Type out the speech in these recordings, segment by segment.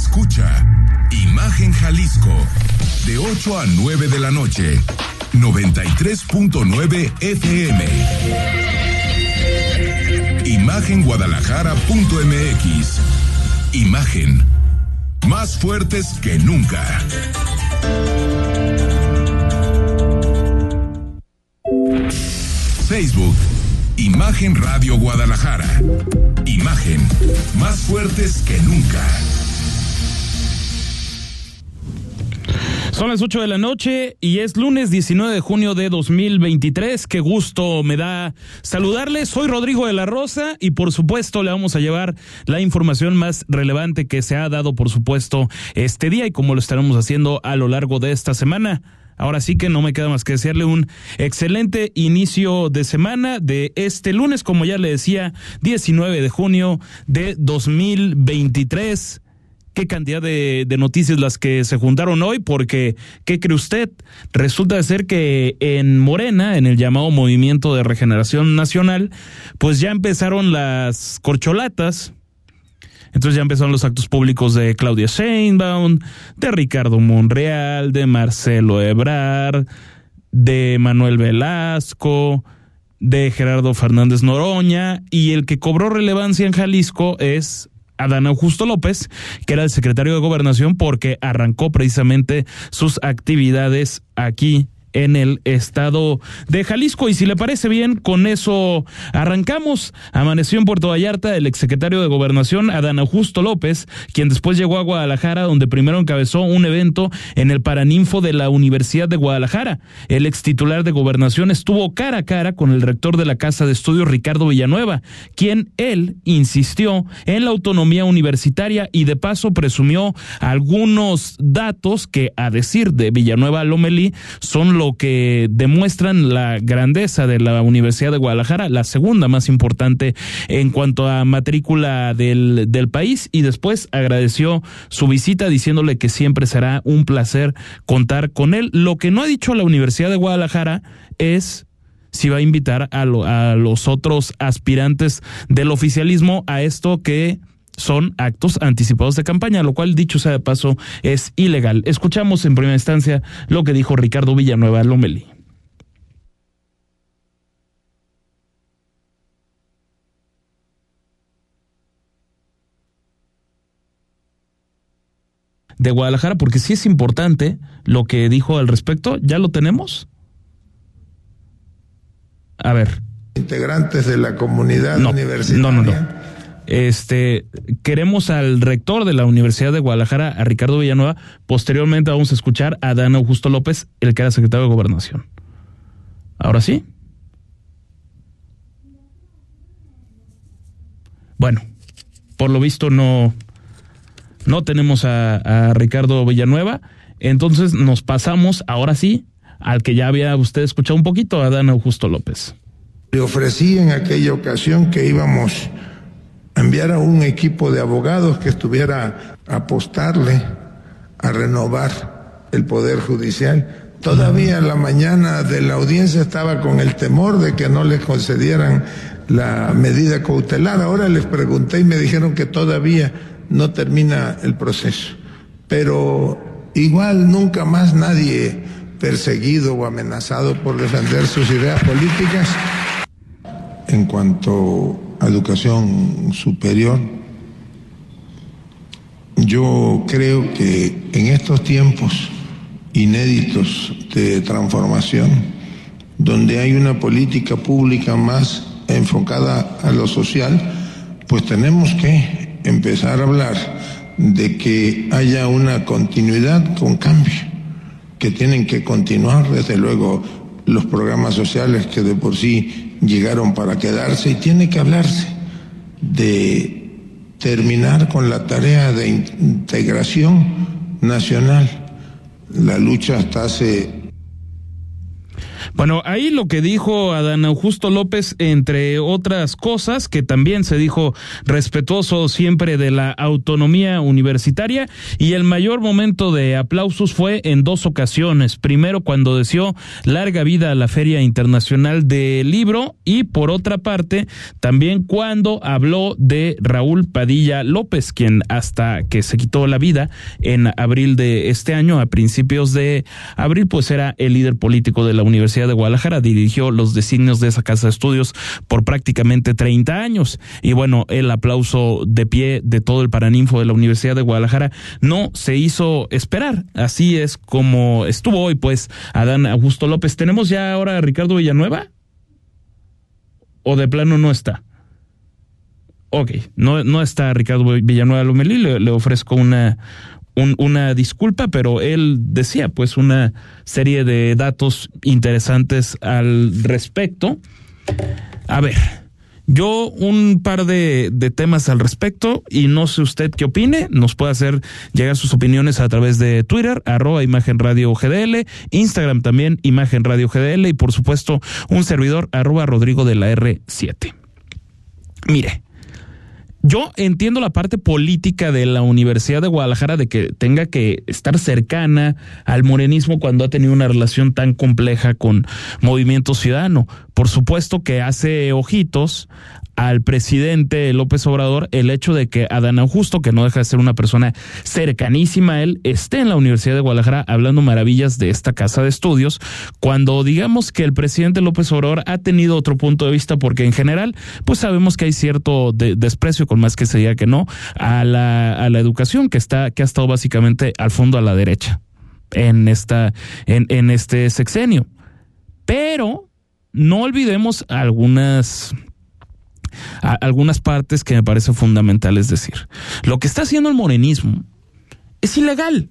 Escucha Imagen Jalisco de 8 a 9 de la noche, 93.9 FM. Imagenguadalajara.mx. Imagen. Más fuertes que nunca. Facebook. Imagen Radio Guadalajara. Imagen. Más fuertes que nunca. Son las 8 de la noche y es lunes 19 de junio de 2023. Qué gusto me da saludarles. Soy Rodrigo de la Rosa y por supuesto le vamos a llevar la información más relevante que se ha dado, por supuesto, este día y como lo estaremos haciendo a lo largo de esta semana. Ahora sí que no me queda más que desearle un excelente inicio de semana de este lunes, como ya le decía, 19 de junio de 2023 qué cantidad de, noticias las que se juntaron hoy, porque, ¿qué cree usted? Resulta ser que en Morena, en el llamado Movimiento de Regeneración Nacional, pues ya empezaron las corcholatas, entonces ya empezaron los actos públicos de Claudia Sheinbaum, de Ricardo Monreal, de Marcelo Ebrard, de Manuel Velasco, de Gerardo Fernández Noroña, y el que cobró relevancia en Jalisco es Adán Augusto López, que era el secretario de Gobernación, porque arrancó precisamente sus actividades aquí en el estado de Jalisco. Y si le parece bien, con eso arrancamos. Amaneció en Puerto Vallarta el exsecretario de Gobernación, Adán Augusto López, quien después llegó a Guadalajara, donde primero encabezó un evento en el Paraninfo de la Universidad de Guadalajara. El ex titular de Gobernación estuvo cara a cara con el rector de la Casa de Estudios, Ricardo Villanueva, quien él insistió en la autonomía universitaria y de paso presumió algunos datos que, a decir de Villanueva Lomelí, son lo que demuestran la grandeza de la Universidad de Guadalajara, la segunda más importante en cuanto a matrícula del, del país, y después agradeció su visita diciéndole que siempre será un placer contar con él. Lo que no ha dicho la Universidad de Guadalajara es si va a invitar a, a los otros aspirantes del oficialismo a esto que son actos anticipados de campaña, lo cual, dicho sea de paso, es ilegal. Escuchamos en primera instancia lo que dijo Ricardo Villanueva Lomeli. de Guadalajara, porque sí es importante lo que dijo al respecto. ¿Ya lo tenemos? A ver. Integrantes de la comunidad universitaria. No, no, no. Este, queremos al rector de la Universidad de Guadalajara, a Ricardo Villanueva. Posteriormente vamos a escuchar a Dan Augusto López, el que era secretario de Gobernación. Ahora sí. Bueno, por lo visto no, no tenemos a, a Ricardo Villanueva. Entonces nos pasamos, ahora sí, al que ya había usted escuchado un poquito, a Dan Augusto López. Le ofrecí en aquella ocasión que íbamos enviar a un equipo de abogados que estuviera a apostarle a renovar el Poder Judicial. Todavía la mañana de la audiencia estaba con el temor de que no le concedieran la medida cautelar. Ahora les pregunté y me dijeron que todavía no termina el proceso. Pero igual nunca más nadie perseguido o amenazado por defender sus ideas políticas. En cuanto educación superior. Yo creo que en estos tiempos inéditos de transformación, donde hay una política pública más enfocada a lo social, pues tenemos que empezar a hablar de que haya una continuidad con cambio, que tienen que continuar desde luego los programas sociales que de por sí llegaron para quedarse y tiene que hablarse de terminar con la tarea de integración nacional. La lucha hasta hace Bueno, ahí lo que dijo Adán Augusto López, entre otras cosas, que también se dijo respetuoso siempre de la autonomía universitaria, y el mayor momento de aplausos fue en dos ocasiones. Primero, cuando deseó larga vida a la Feria Internacional del Libro, y por otra parte, también cuando habló de Raúl Padilla López, quien hasta que se quitó la vida en abril de este año, a principios de abril, pues era el líder político de la Universidad de Guadalajara, dirigió los designios de esa casa de estudios por prácticamente 30 años. Y bueno, el aplauso de pie de todo el paraninfo de la Universidad de Guadalajara no se hizo esperar. Así es como estuvo hoy, pues, Adán Augusto López. ¿Tenemos ya ahora a Ricardo Villanueva? ¿O de plano no está? Ok, no, no está Ricardo Villanueva Lomelí, le, le ofrezco una, una disculpa, pero él decía pues una serie de datos interesantes al respecto. A ver, yo un par de, de, temas al respecto y no sé usted qué opine, nos puede hacer llegar sus opiniones a través de Twitter, arroba Imagen Radio GDL, Instagram también Imagen Radio GDL y por supuesto un servidor arroba Rodrigo de la R7. Mire, yo entiendo la parte política de la Universidad de Guadalajara de que tenga que estar cercana al morenismo cuando ha tenido una relación tan compleja con Movimiento Ciudadano. Por supuesto que hace ojitos al presidente López Obrador el hecho de que Adán Augusto, que no deja de ser una persona cercanísima a él, esté en la Universidad de Guadalajara hablando maravillas de esta casa de estudios, cuando digamos que el presidente López Obrador ha tenido otro punto de vista, porque en general, pues sabemos que hay cierto desprecio, con más que se diga que no, a la, a la educación que está, que ha estado básicamente al fondo a la derecha en esta, en, en este sexenio. Pero no olvidemos algunas algunas partes que me parece fundamental, es decir, lo que está haciendo el morenismo es ilegal.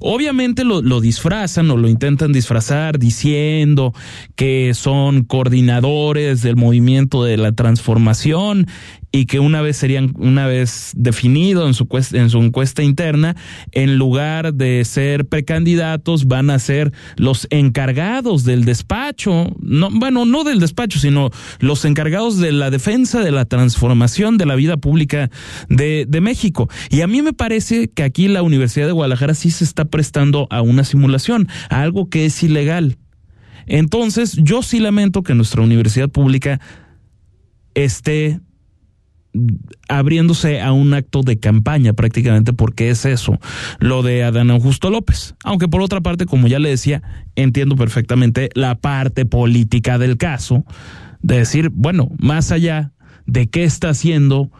Obviamente lo, lo, disfrazan o lo intentan disfrazar diciendo que son coordinadores del movimiento de la transformación y que una vez serían, una vez definido en su, en su encuesta interna, en lugar de ser precandidatos, van a ser los encargados del despacho, no, bueno, no del despacho, sino los encargados de la defensa de la transformación de la vida pública de México. Y a mí me parece que aquí la Universidad de Guadalajara sí se está prestando a una simulación, a algo que es ilegal. Entonces, yo sí lamento que nuestra universidad pública esté abriéndose a un acto de campaña prácticamente porque es eso, lo de Adán Augusto López. Aunque por otra parte, como ya le decía, entiendo perfectamente la parte política del caso, de decir, bueno, más allá de qué está haciendo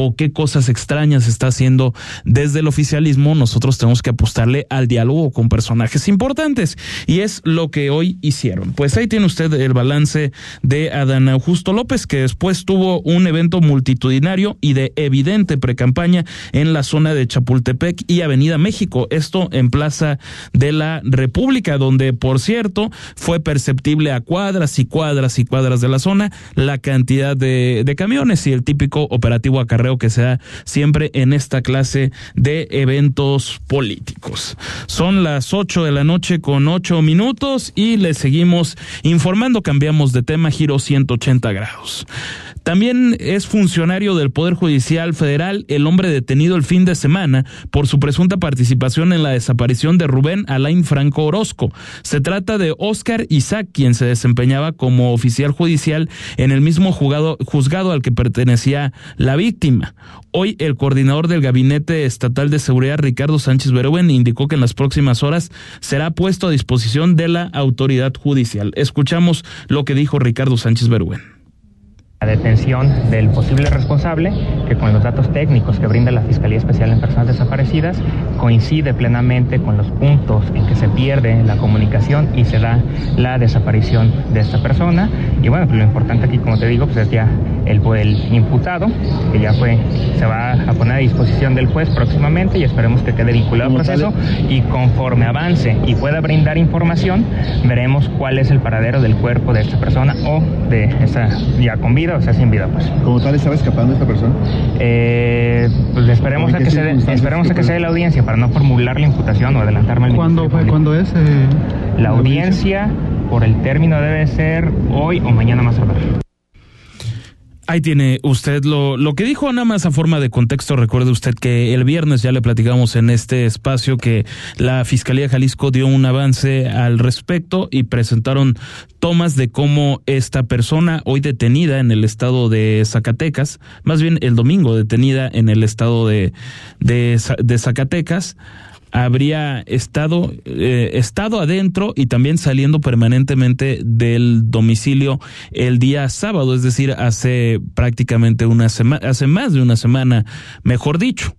o qué cosas extrañas está haciendo desde el oficialismo, nosotros tenemos que apostarle al diálogo con personajes importantes. Y es lo que hoy hicieron. Pues ahí tiene usted el balance de Adán Augusto López, que después tuvo un evento multitudinario y de evidente precampaña en la zona de Chapultepec y Avenida México. Esto en Plaza de la República, donde, por cierto, fue perceptible a cuadras y cuadras y cuadras de la zona la cantidad de, de camiones y el típico operativo acarreo que se da siempre en esta clase de eventos políticos. Son las 8 de la noche con 8 minutos y les seguimos informando. Cambiamos de tema, giro 180 grados. También es funcionario del Poder Judicial Federal el hombre detenido el fin de semana por su presunta participación en la desaparición de Rubén Alain Franco Orozco. Se trata de Oscar Isaac, quien se desempeñaba como oficial judicial en el mismo juzgado, juzgado al que pertenecía la víctima. Hoy el coordinador del Gabinete Estatal de Seguridad, Ricardo Sánchez Berúben, indicó que en las próximas horas será puesto a disposición de la autoridad judicial. Escuchamos lo que dijo Ricardo Sánchez Berúben la detención del posible responsable, que con los datos técnicos que brinda la Fiscalía Especial en Personas Desaparecidas coincide plenamente con los puntos en que se pierde la comunicación y se da la desaparición de esta persona. Y bueno, pues lo importante aquí, como te digo, pues es ya el, el imputado, que ya fue, se va a poner a disposición del juez próximamente y esperemos que quede vinculado al proceso. Y conforme avance y pueda brindar información, veremos cuál es el paradero del cuerpo de esta persona o de esa ya con vida o sea sin vida, pues. ¿Cómo tal estaba escapando esta persona? Eh, pues esperemos a que se esperemos a que se dé la audiencia para no formular la imputación o adelantarme. ¿Cuándo fue? ¿Cuándo es? Eh, la, audiencia, por el término debe ser hoy o mañana más tarde. Ahí tiene usted lo, lo que dijo, nada más a forma de contexto. Recuerde usted que el viernes ya le platicamos en este espacio que la Fiscalía Jalisco dio un avance al respecto y presentaron tomas de cómo esta persona, hoy detenida en el estado de Zacatecas, más bien el domingo detenida en el estado de, de, de Zacatecas, habría estado, eh, estado adentro y también saliendo permanentemente del domicilio el día sábado, es decir, hace prácticamente una semana, hace más de una semana, mejor dicho.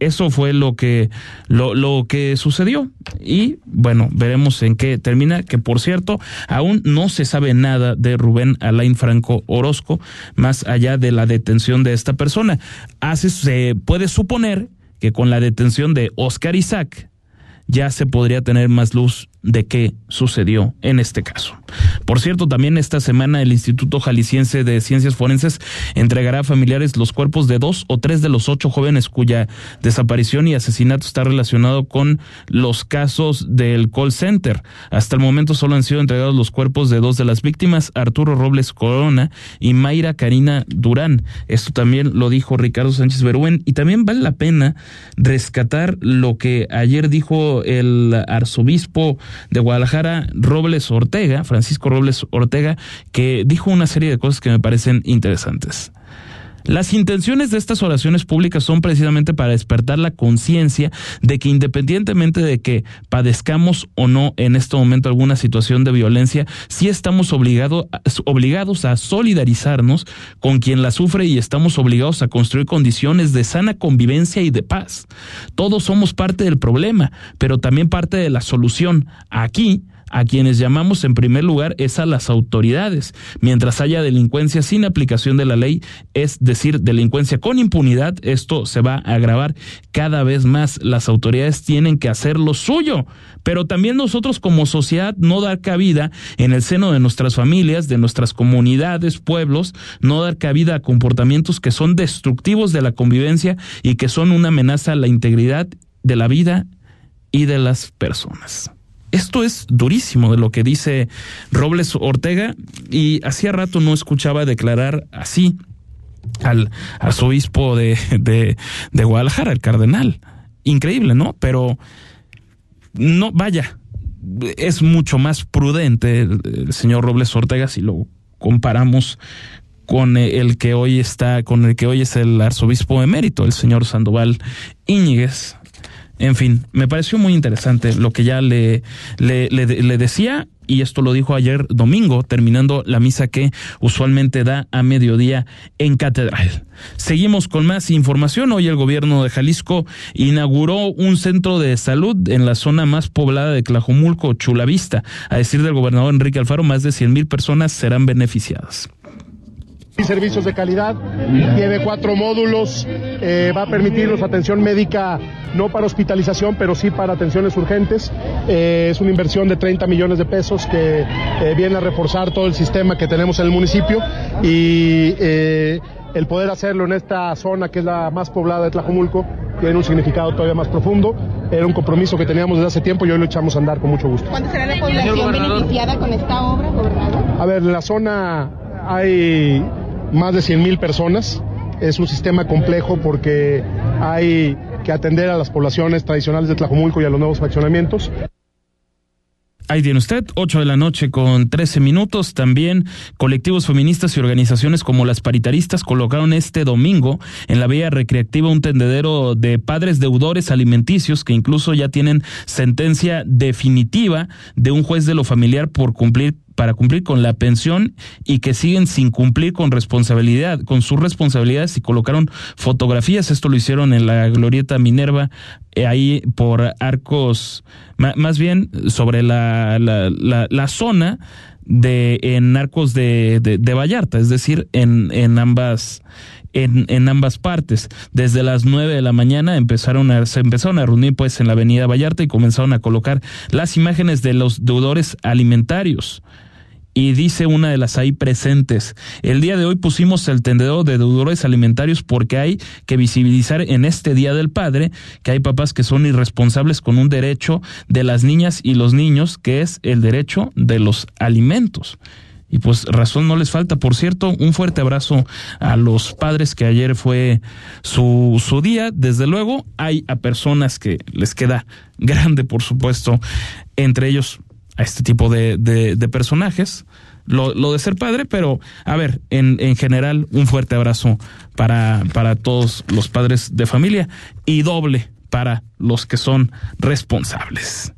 Eso fue lo que, lo, lo que sucedió. Y bueno, veremos en qué termina, que por cierto, aún no se sabe nada de Rubén Alain Franco Orozco, más allá de la detención de esta persona. Hace, se puede suponer que con la detención de Oscar Isaac ya se podría tener más luz de qué sucedió en este caso. Por cierto, también esta semana el Instituto Jalisciense de Ciencias Forenses entregará a familiares los cuerpos de dos o tres de los ocho jóvenes cuya desaparición y asesinato está relacionado con los casos del call center. Hasta el momento solo han sido entregados los cuerpos de dos de las víctimas, Arturo Robles Corona y Mayra Karina Durán. Esto también lo dijo Ricardo Sánchez Berúen y también vale la pena rescatar lo que ayer dijo el arzobispo de Guadalajara, Robles Ortega, Francisco Robles Ortega, que dijo una serie de cosas que me parecen interesantes. Las intenciones de estas oraciones públicas son precisamente para despertar la conciencia de que independientemente de que padezcamos o no en este momento alguna situación de violencia, sí estamos obligado, obligados a solidarizarnos con quien la sufre y estamos obligados a construir condiciones de sana convivencia y de paz. Todos somos parte del problema, pero también parte de la solución. Aquí, a quienes llamamos en primer lugar es a las autoridades. Mientras haya delincuencia sin aplicación de la ley, es decir, delincuencia con impunidad, esto se va a agravar cada vez más. Las autoridades tienen que hacer lo suyo, pero también nosotros como sociedad no dar cabida en el seno de nuestras familias, de nuestras comunidades, pueblos, no dar cabida a comportamientos que son destructivos de la convivencia y que son una amenaza a la integridad de la vida y de las personas. Esto es durísimo de lo que dice Robles Ortega y hacía rato no escuchaba declarar así al arzobispo de, de, Guadalajara, el cardenal. Increíble, ¿no? Pero no, vaya, es mucho más prudente el, señor Robles Ortega si lo comparamos con el que hoy está, con el que hoy es el arzobispo emérito, el señor Sandoval Íñiguez, en fin, me pareció muy interesante lo que ya le, decía y esto lo dijo ayer domingo, terminando la misa que usualmente da a mediodía en Catedral. Seguimos con más información. Hoy el gobierno de Jalisco inauguró un centro de salud en la zona más poblada de Tlajomulco, Chulavista. A decir del gobernador Enrique Alfaro, más de 100 mil personas serán beneficiadas servicios de calidad, tiene cuatro módulos, eh, va a permitirnos atención médica no para hospitalización, pero sí para atenciones urgentes. Eh, es una inversión de 30 millones de pesos que eh, viene a reforzar todo el sistema que tenemos en el municipio y el poder hacerlo en esta zona que es la más poblada de Tlajomulco tiene un significado todavía más profundo. Era un compromiso que teníamos desde hace tiempo y hoy lo echamos a andar con mucho gusto. ¿Cuánto será la población beneficiada con esta obra, gobernador? A ver, en la zona hay más de 100 mil personas. Es un sistema complejo porque hay que atender a las poblaciones tradicionales de Tlajomulco y a los nuevos fraccionamientos. Ahí tiene usted, 8 de la noche con 13 minutos. También colectivos feministas y organizaciones como las paritaristas colocaron este domingo en la vía recreativa un tendedero de padres deudores alimenticios que incluso ya tienen sentencia definitiva de un juez de lo familiar por cumplir para cumplir con la pensión y que siguen sin cumplir con responsabilidad, con sus responsabilidades y colocaron fotografías. Esto lo hicieron en la Glorieta Minerva, eh, ahí por arcos, más bien sobre la, la, zona de en arcos de, de, Vallarta, es decir, en, en ambas en, en, ambas partes. Desde las nueve de la mañana empezaron a, se empezaron a reunir pues en la avenida Vallarta y comenzaron a colocar las imágenes de los deudores alimentarios y dice una de las ahí presentes, el día de hoy pusimos el tendedor de deudores alimentarios porque hay que visibilizar en este Día del Padre que hay papás que son irresponsables con un derecho de las niñas y los niños, que es el derecho de los alimentos. Y pues razón no les falta. Por cierto, un fuerte abrazo a los padres que ayer fue su, su día. Desde luego, hay a personas que les queda grande, por supuesto, entre ellos a este tipo de, de, personajes. Lo, lo, de ser padre, pero a ver, en, en general, un fuerte abrazo para, para todos los padres de familia y doble para los que son responsables.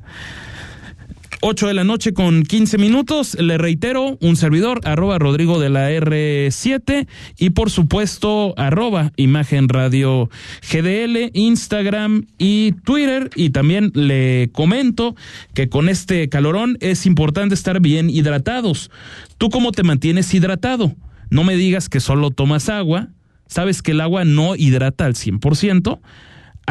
8 de la noche con 15 minutos. Le reitero, un servidor, arroba Rodrigo de la R7 y por supuesto, arroba Imagen Radio GDL, Instagram y Twitter. Y también le comento que con este calorón es importante estar bien hidratados. ¿Tú cómo te mantienes hidratado? No me digas que solo tomas agua. Sabes que el agua no hidrata al 100%.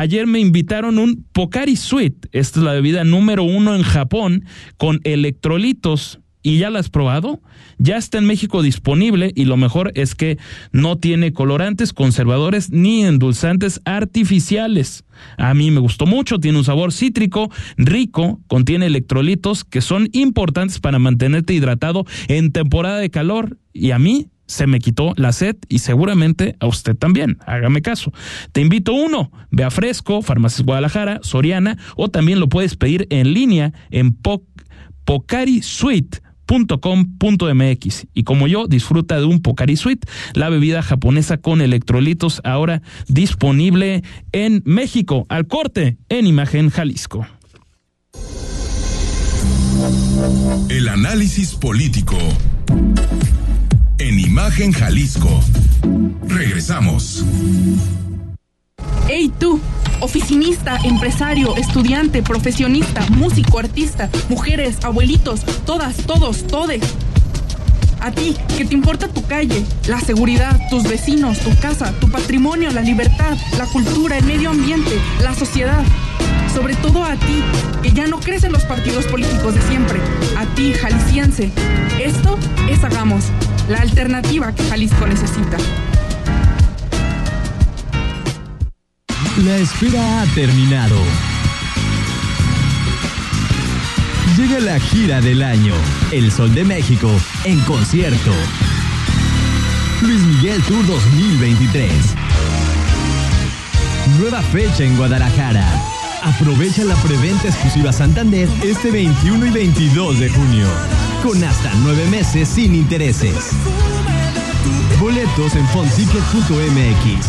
Ayer me invitaron un Pocari Sweet. Esta es la bebida número uno en Japón con electrolitos. ¿Y ya la has probado? Ya está en México disponible y lo mejor es que no tiene colorantes, conservadores ni endulzantes artificiales. A mí me gustó mucho, tiene un sabor cítrico, rico, contiene electrolitos que son importantes para mantenerte hidratado en temporada de calor y a mí se me quitó la sed y seguramente a usted también. Hágame caso. Te invito uno, ve a Fresco, Farmacias Guadalajara, Soriana o también lo puedes pedir en línea en pocarisuite.com.mx y como yo disfruta de un Pocari Sweet, la bebida japonesa con electrolitos ahora disponible en México al corte en Imagen Jalisco. El análisis político en Imagen Jalisco. Regresamos. Hey tú, oficinista, empresario, estudiante, profesionista, músico, artista, mujeres, abuelitos, todas, todos, todes. A ti, que te importa tu calle, la seguridad, tus vecinos, tu casa, tu patrimonio, la libertad, la cultura, el medio ambiente, la sociedad. Sobre todo a ti, que ya no crees en los partidos políticos de siempre. A ti, jalisciense. Esto es Hagamos la alternativa que Jalisco necesita. La espera ha terminado. Llega la gira del año, El Sol de México, en concierto. Luis Miguel Tour 2023. Nueva fecha en Guadalajara. Aprovecha la preventa exclusiva Santander este 21 y 22 de junio con hasta nueve meses sin intereses. Boletos en fonticket.mx.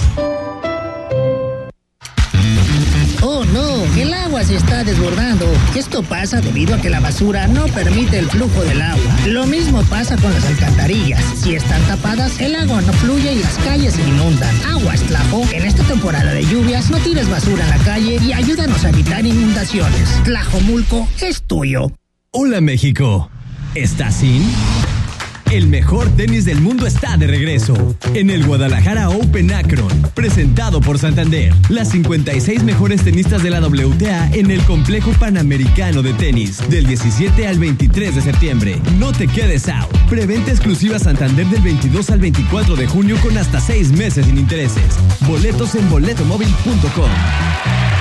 Oh no, el agua se está desbordando. Esto pasa debido a que la basura no permite el flujo del agua. Lo mismo pasa con las alcantarillas. Si están tapadas, el agua no fluye y las calles se inundan. Aguas, Tlajo. En esta temporada de lluvias, no tires basura en la calle y ayúdanos a evitar inundaciones. Tlajomulco es tuyo. Hola México. ¿Estás sin? El mejor tenis del mundo está de regreso en el Guadalajara Open Akron, presentado por Santander. Las 56 mejores tenistas de la WTA en el complejo panamericano de tenis, del 17 al 23 de septiembre. No te quedes out. Preventa exclusiva Santander del 22 al 24 de junio con hasta 6 meses sin intereses. Boletos en boletomóvil.com.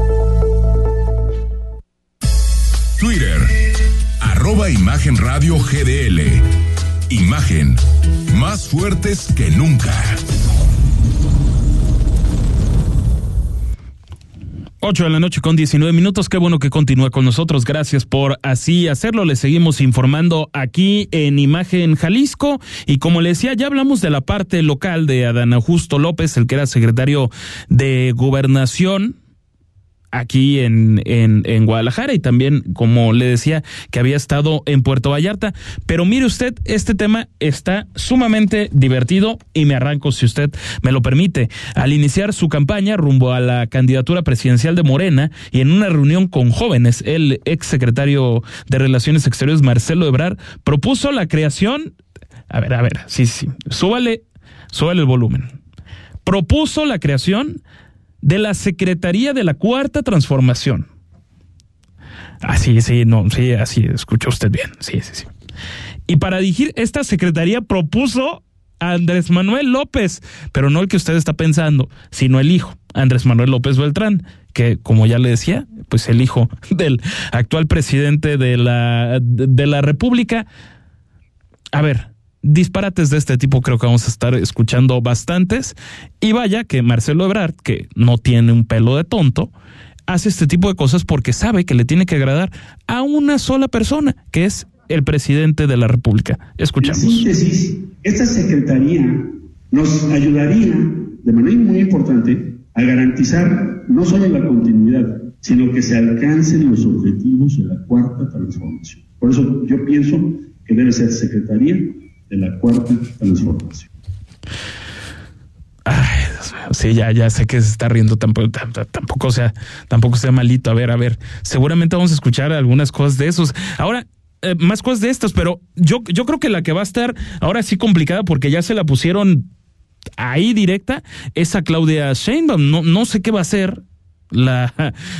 Twitter, arroba Imagen Radio GDL. Imagen, más fuertes que nunca. 8 de la noche con 19 minutos. Qué bueno que continúa con nosotros. Gracias por así hacerlo. Le seguimos informando aquí en Imagen Jalisco. Y como le decía, ya hablamos de la parte local de Adán Augusto López, el que era secretario de Gobernación aquí en, en, en, Guadalajara y también, como le decía, que había estado en Puerto Vallarta. Pero mire usted, este tema está sumamente divertido y me arranco, si usted me lo permite. Al iniciar su campaña rumbo a la candidatura presidencial de Morena y en una reunión con jóvenes, el ex secretario de Relaciones Exteriores, Marcelo Ebrard, propuso la creación. A ver, a ver, sí, sí, súbale, súbale el volumen. Propuso la creación de la Secretaría de la Cuarta Transformación. Así, ah, sí, no, sí, así, escucha usted bien, sí, sí, sí. Y para dirigir esta secretaría propuso a Andrés Manuel López, pero no el que usted está pensando, sino el hijo, Andrés Manuel López Beltrán, que como ya le decía, pues el hijo del actual presidente de la, de la República. A ver, disparates de este tipo creo que vamos a estar escuchando bastantes. Y vaya que Marcelo Ebrard, que no tiene un pelo de tonto, hace este tipo de cosas porque sabe que le tiene que agradar a una sola persona, que es el presidente de la República. Escuchamos. En síntesis, esta secretaría nos ayudaría de manera muy importante a garantizar no solo la continuidad, sino que se alcancen los objetivos de la cuarta transformación. Por eso yo pienso que debe ser secretaría de la cuarta transformación. Ay, Dios mío. Sí, ya, ya sé que se está riendo tampoco, tampoco sea, tampoco sea malito. A ver, a ver, seguramente vamos a escuchar algunas cosas de esos. Ahora, eh, más cosas de estas, pero yo, yo creo que la que va a estar ahora sí complicada porque ya se la pusieron ahí directa es a Claudia Sheinbaum. No, no sé qué va a hacer la,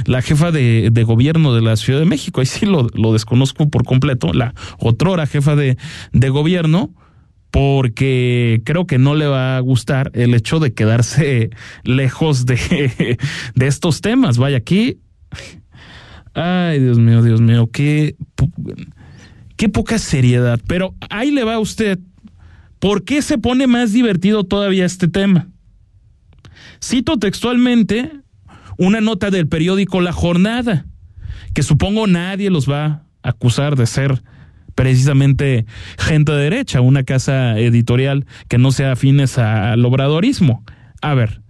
la jefa de, de, gobierno de la Ciudad de México. Ahí sí lo, lo desconozco por completo. La otrora jefa de, de gobierno porque creo que no le va a gustar el hecho de quedarse lejos de, de estos temas. Vaya, aquí. Ay, Dios mío, Dios mío, qué, qué poca seriedad. Pero ahí le va a usted. ¿Por qué se pone más divertido todavía este tema? Cito textualmente una nota del periódico La Jornada, que supongo nadie los va a acusar de ser precisamente gente de derecha, una casa editorial que no sea afines al obradorismo. A ver,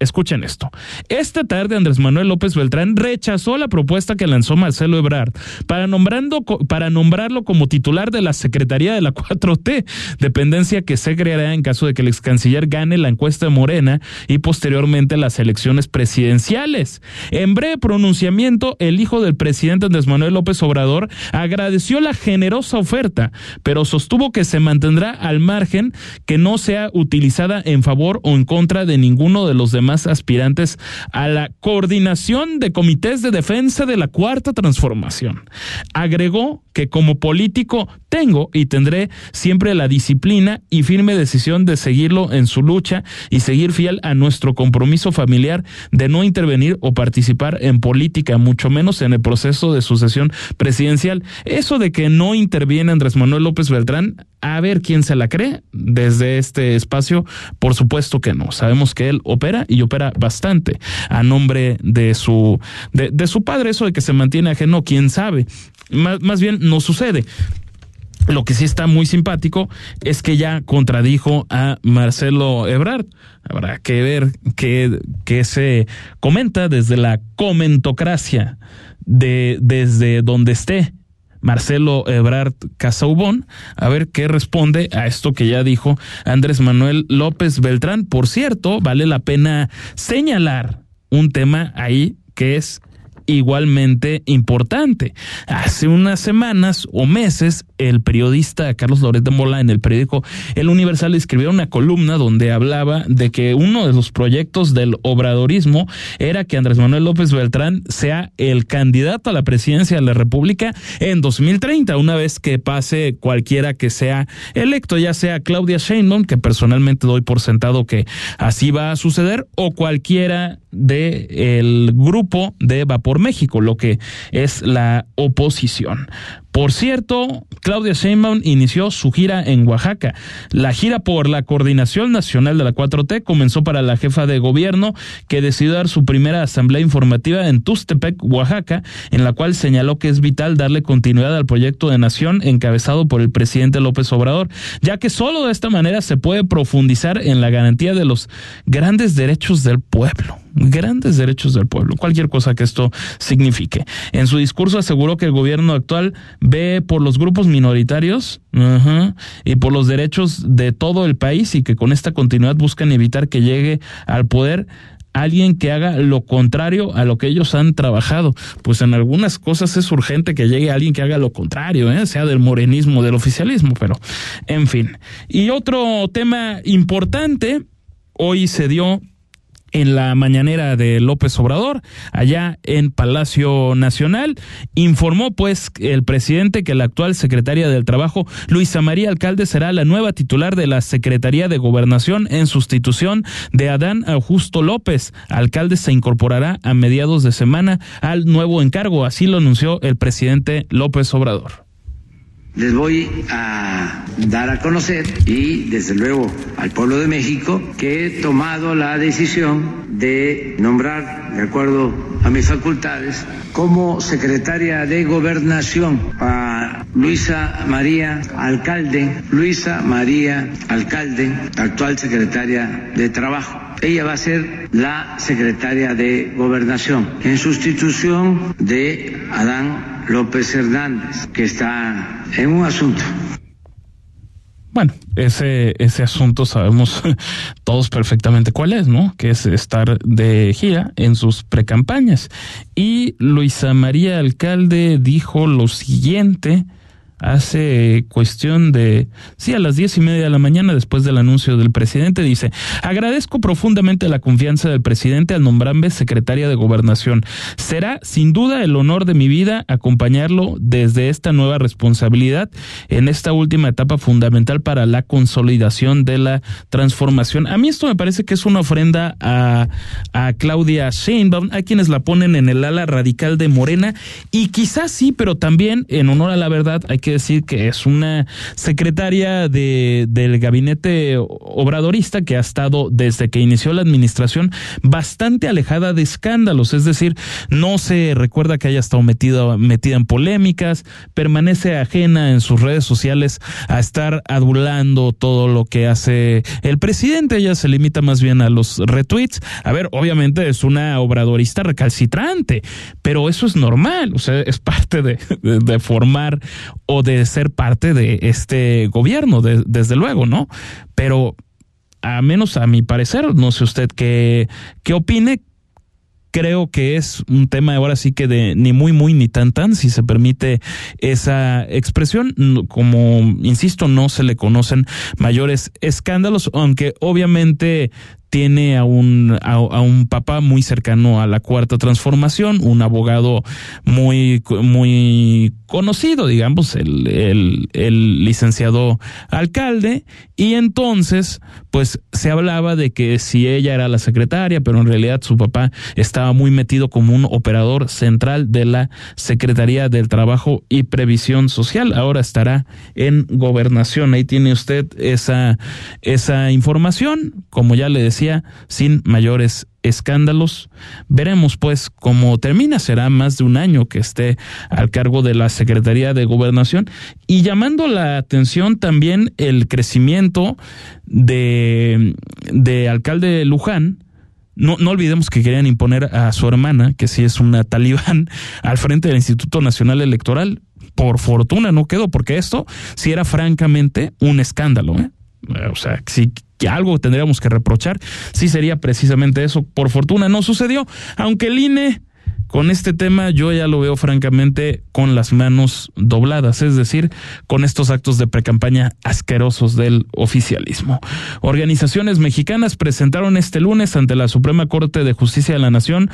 Escuchen esto. Esta tarde Andrés Manuel López Beltrán rechazó la propuesta que lanzó Marcelo Ebrard para, nombrando, para nombrarlo como titular de la Secretaría de la 4T, dependencia que se creará en caso de que el ex canciller gane la encuesta de Morena y posteriormente las elecciones presidenciales. En breve pronunciamiento, el hijo del presidente Andrés Manuel López Obrador agradeció la generosa oferta, pero sostuvo que se mantendrá al margen que no sea utilizada en favor o en contra de ninguno de los demás más aspirantes a la coordinación de comités de defensa de la cuarta transformación. Agregó que como político tengo y tendré siempre la disciplina y firme decisión de seguirlo en su lucha y seguir fiel a nuestro compromiso familiar de no intervenir o participar en política, mucho menos en el proceso de sucesión presidencial. Eso de que no interviene Andrés Manuel López Beltrán, a ver quién se la cree desde este espacio, por supuesto que no. Sabemos que él opera y opera bastante a nombre de su, de su padre. Eso de que se mantiene ajeno, quién sabe. Más, más bien no sucede. Lo que sí está muy simpático es que ya contradijo a Marcelo Ebrard. Habrá que ver qué, qué se comenta desde la comentocracia de, desde donde esté Marcelo Ebrard Casaubón, a ver qué responde a esto que ya dijo Andrés Manuel López Beltrán. Por cierto, vale la pena señalar un tema ahí que es igualmente importante. Hace unas semanas o meses, el periodista Carlos Loret de Mola en el periódico El Universal escribió una columna donde hablaba de que uno de los proyectos del obradorismo era que Andrés Manuel López Beltrán sea el candidato a la presidencia de la República en 2030, una vez que pase cualquiera que sea electo, ya sea Claudia Sheinbaum, que personalmente doy por sentado que así va a suceder, o cualquiera de el grupo de Vapor México, lo que es la oposición. Por cierto, Claudia Sheinbaum inició su gira en Oaxaca. La gira por la Coordinación Nacional de la 4T comenzó para la jefa de gobierno que decidió dar su primera asamblea informativa en Tustepec, Oaxaca, en la cual señaló que es vital darle continuidad al proyecto de nación encabezado por el presidente López Obrador, ya que solo de esta manera se puede profundizar en la garantía de los grandes derechos del pueblo grandes derechos del pueblo, cualquier cosa que esto signifique. En su discurso aseguró que el gobierno actual ve por los grupos minoritarios y por los derechos de todo el país y que con esta continuidad buscan evitar que llegue al poder alguien que haga lo contrario a lo que ellos han trabajado. Pues en algunas cosas es urgente que llegue alguien que haga lo contrario, ¿eh? sea del morenismo, del oficialismo, pero en fin. Y otro tema importante, hoy se dio en la mañanera de López Obrador, allá en Palacio Nacional. Informó pues el presidente que la actual secretaria del Trabajo, Luisa María Alcalde, será la nueva titular de la Secretaría de Gobernación en sustitución de Adán Augusto López. Alcalde se incorporará a mediados de semana al nuevo encargo, así lo anunció el presidente López Obrador les voy a dar a conocer y desde luego al pueblo de México que he tomado la decisión de nombrar, de acuerdo a mis facultades, como secretaria de gobernación a Luisa María Alcalde, Luisa María Alcalde, actual secretaria de Trabajo. Ella va a ser la secretaria de gobernación en sustitución de Adán López Hernández, que está en un asunto. Bueno, ese, ese asunto sabemos todos perfectamente cuál es, ¿no? Que es estar de gira en sus precampañas. Y Luisa María Alcalde dijo lo siguiente hace cuestión de, sí, a las diez y media de la mañana después del anuncio del presidente, dice, agradezco profundamente la confianza del presidente al nombrarme secretaria de gobernación. Será sin duda el honor de mi vida acompañarlo desde esta nueva responsabilidad en esta última etapa fundamental para la consolidación de la transformación. A mí esto me parece que es una ofrenda a, a Claudia Sheinbaum, a quienes la ponen en el ala radical de Morena, y quizás sí, pero también en honor a la verdad hay que decir que es una secretaria de, del gabinete obradorista que ha estado desde que inició la administración bastante alejada de escándalos, es decir, no se recuerda que haya estado metida, metida en polémicas, permanece ajena en sus redes sociales a estar adulando todo lo que hace el presidente, ella se limita más bien a los retweets. A ver, obviamente es una obradorista recalcitrante, pero eso es normal, o sea, es parte de, de formar o de ser parte de este gobierno, desde luego, ¿no? Pero a menos a mi parecer, no sé usted qué, qué opine, creo que es un tema ahora sí que de ni muy muy ni tan tan si se permite esa expresión como insisto no se le conocen mayores escándalos aunque obviamente tiene a un, a, un papá muy cercano a la cuarta transformación, un abogado muy, muy conocido, digamos, el, el, el, licenciado alcalde, y entonces, pues se hablaba de que si ella era la secretaria, pero en realidad su papá estaba muy metido como un operador central de la Secretaría del Trabajo y Previsión Social, ahora estará en gobernación, ahí tiene usted esa, esa información, como ya le decía, sin mayores escándalos. Veremos pues cómo termina. Será más de un año que esté al cargo de la Secretaría de Gobernación y llamando la atención también el crecimiento de, de alcalde Luján. No, no olvidemos que querían imponer a su hermana, que sí es una talibán, al frente del Instituto Nacional Electoral. Por fortuna no quedó, porque esto sí era francamente un escándalo. ¿eh? O sea, si que algo tendríamos que reprochar, sí sería precisamente eso. Por fortuna no sucedió, aunque el INE con este tema yo ya lo veo francamente con las manos dobladas, es decir, con estos actos de precampaña asquerosos del oficialismo. Organizaciones mexicanas presentaron este lunes ante la Suprema Corte de Justicia de la Nación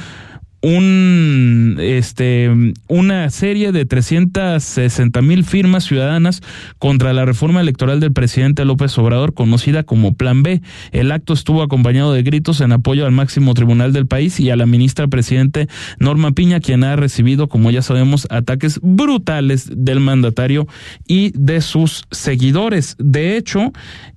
un este una serie de 360 mil firmas ciudadanas contra la reforma electoral del presidente López Obrador conocida como Plan B. El acto estuvo acompañado de gritos en apoyo al máximo tribunal del país y a la ministra presidente Norma Piña quien ha recibido como ya sabemos ataques brutales del mandatario y de sus seguidores. De hecho,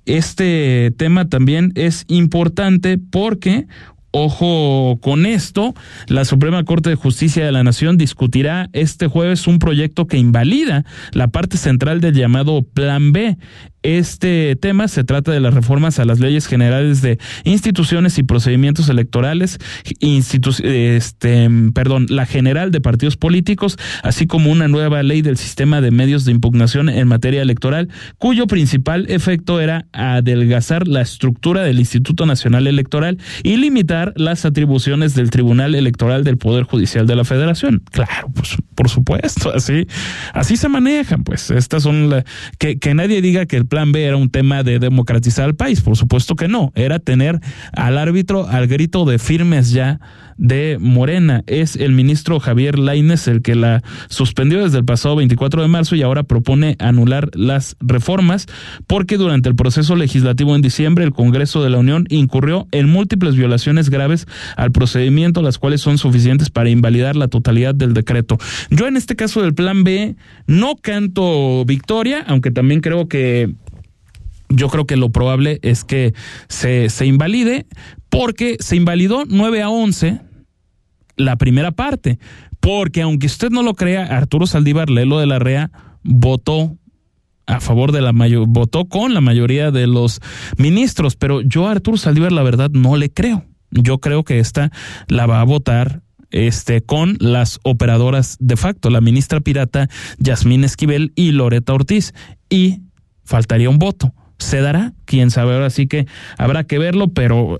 este tema también es importante porque Ojo con esto, la Suprema Corte de Justicia de la Nación discutirá este jueves un proyecto que invalida la parte central del llamado Plan B, este tema se trata de las reformas a las leyes generales de instituciones y procedimientos electorales, este, perdón, la general de partidos políticos, así como una nueva ley del sistema de medios de impugnación en materia electoral, cuyo principal efecto era adelgazar la estructura del Instituto Nacional Electoral y limitar las atribuciones del Tribunal Electoral del Poder Judicial de la Federación. Claro, pues por supuesto, así, así se manejan, pues estas son la, que, que nadie diga que el plan B era un tema de democratizar el país, por supuesto que no, era tener al árbitro al grito de firmes ya de Morena. Es el ministro Javier Laines el que la suspendió desde el pasado 24 de marzo y ahora propone anular las reformas porque durante el proceso legislativo en diciembre el Congreso de la Unión incurrió en múltiples violaciones graves al procedimiento, las cuales son suficientes para invalidar la totalidad del decreto. Yo en este caso del plan B no canto victoria, aunque también creo que yo creo que lo probable es que se, se invalide porque se invalidó 9 a 11 la primera parte, porque aunque usted no lo crea, Arturo Saldívar Lelo de la REA votó a favor de la mayor, votó con la mayoría de los ministros, pero yo a Arturo Saldívar la verdad no le creo. Yo creo que esta la va a votar este, con las operadoras de facto, la ministra pirata Yasmín Esquivel y Loreta Ortiz, y faltaría un voto. ¿Se dará? Quién sabe, ahora sí que habrá que verlo, pero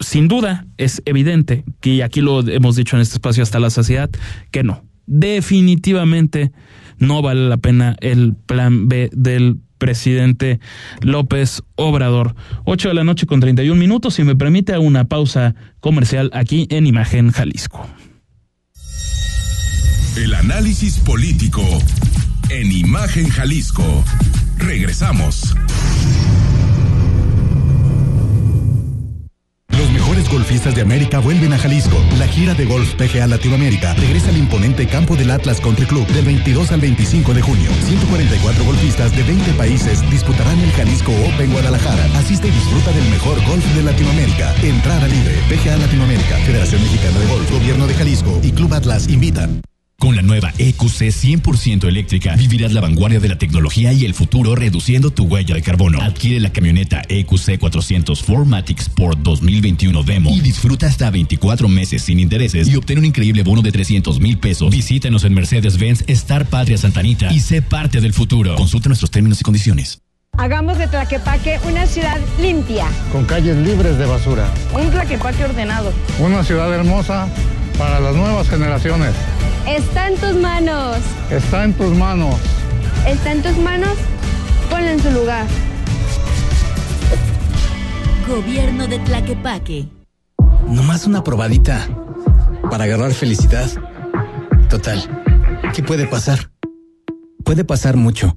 sin duda es evidente que aquí lo hemos dicho en este espacio hasta la saciedad, que no. Definitivamente no vale la pena el plan B del presidente López Obrador. 8 de la noche con 31 minutos, si me permite una pausa comercial aquí en Imagen Jalisco. El análisis político en Imagen Jalisco. Regresamos. Golfistas de América vuelven a Jalisco. La gira de golf PGA Latinoamérica regresa al imponente campo del Atlas Country Club del 22 al 25 de junio. 144 golfistas de 20 países disputarán el Jalisco Open Guadalajara. Asiste y disfruta del mejor golf de Latinoamérica. Entrada libre. PGA Latinoamérica, Federación Mexicana de Golf, Gobierno de Jalisco y Club Atlas invitan. Con la nueva EQC 100% eléctrica, vivirás la vanguardia de la tecnología y el futuro reduciendo tu huella de carbono. Adquiere la camioneta EQC 400 Formatic Sport 2021 Demo y disfruta hasta 24 meses sin intereses y obtén un increíble bono de 300 mil pesos. Visítanos en Mercedes-Benz Star Patria Santanita y sé parte del futuro. Consulta nuestros términos y condiciones. Hagamos de Tlaquepaque una ciudad limpia. Con calles libres de basura. Un Tlaquepaque ordenado. Una ciudad hermosa para las nuevas generaciones. Está en tus manos. Está en tus manos. Está en tus manos. Ponlo en su lugar. Gobierno de Tlaquepaque. Nomás una probadita para agarrar felicidad. Total, ¿qué puede pasar? Puede pasar mucho.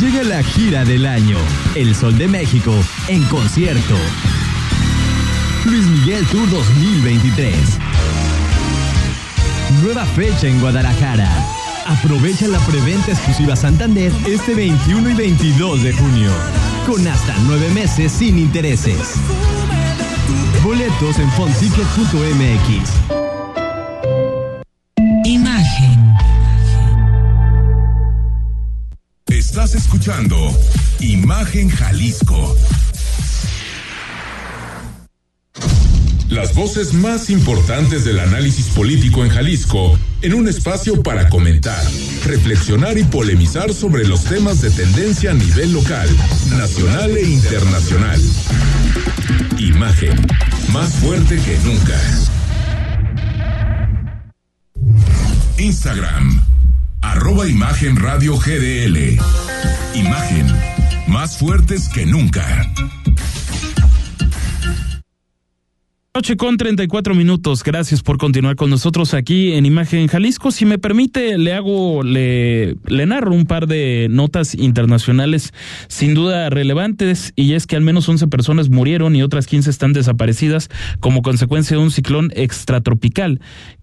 Llega la gira del año, El Sol de México, en concierto. Luis Miguel Tour 2023. Nueva fecha en Guadalajara. Aprovecha la preventa exclusiva Santander este 21 y 22 de junio, con hasta nueve meses sin intereses. Boletos en fonticket.mx. escuchando Imagen Jalisco Las voces más importantes del análisis político en Jalisco en un espacio para comentar, reflexionar y polemizar sobre los temas de tendencia a nivel local, nacional e internacional. Imagen, más fuerte que nunca. Instagram, arroba Imagen Radio GDL. Imagen, más fuertes que nunca. Noche con 34 minutos. Gracias por continuar con nosotros aquí en Imagen Jalisco. Si me permite, le hago, le, le narro un par de notas internacionales sin duda relevantes y es que al menos 11 personas murieron y otras 15 están desaparecidas como consecuencia de un ciclón extratropical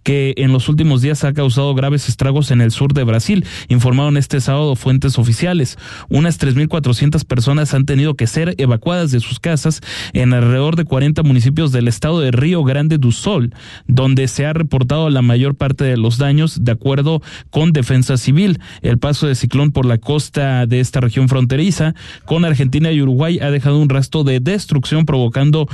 que en los últimos días ha causado graves estragos en el sur de Brasil, informaron este sábado fuentes oficiales. Unas 3.400 personas han tenido que ser evacuadas de sus casas en alrededor de 40 municipios del estado de Río Grande do Sol, donde se ha reportado la mayor parte de los daños, de acuerdo con Defensa Civil. El paso de ciclón por la costa de esta región fronteriza con Argentina y Uruguay ha dejado un rastro de destrucción provocando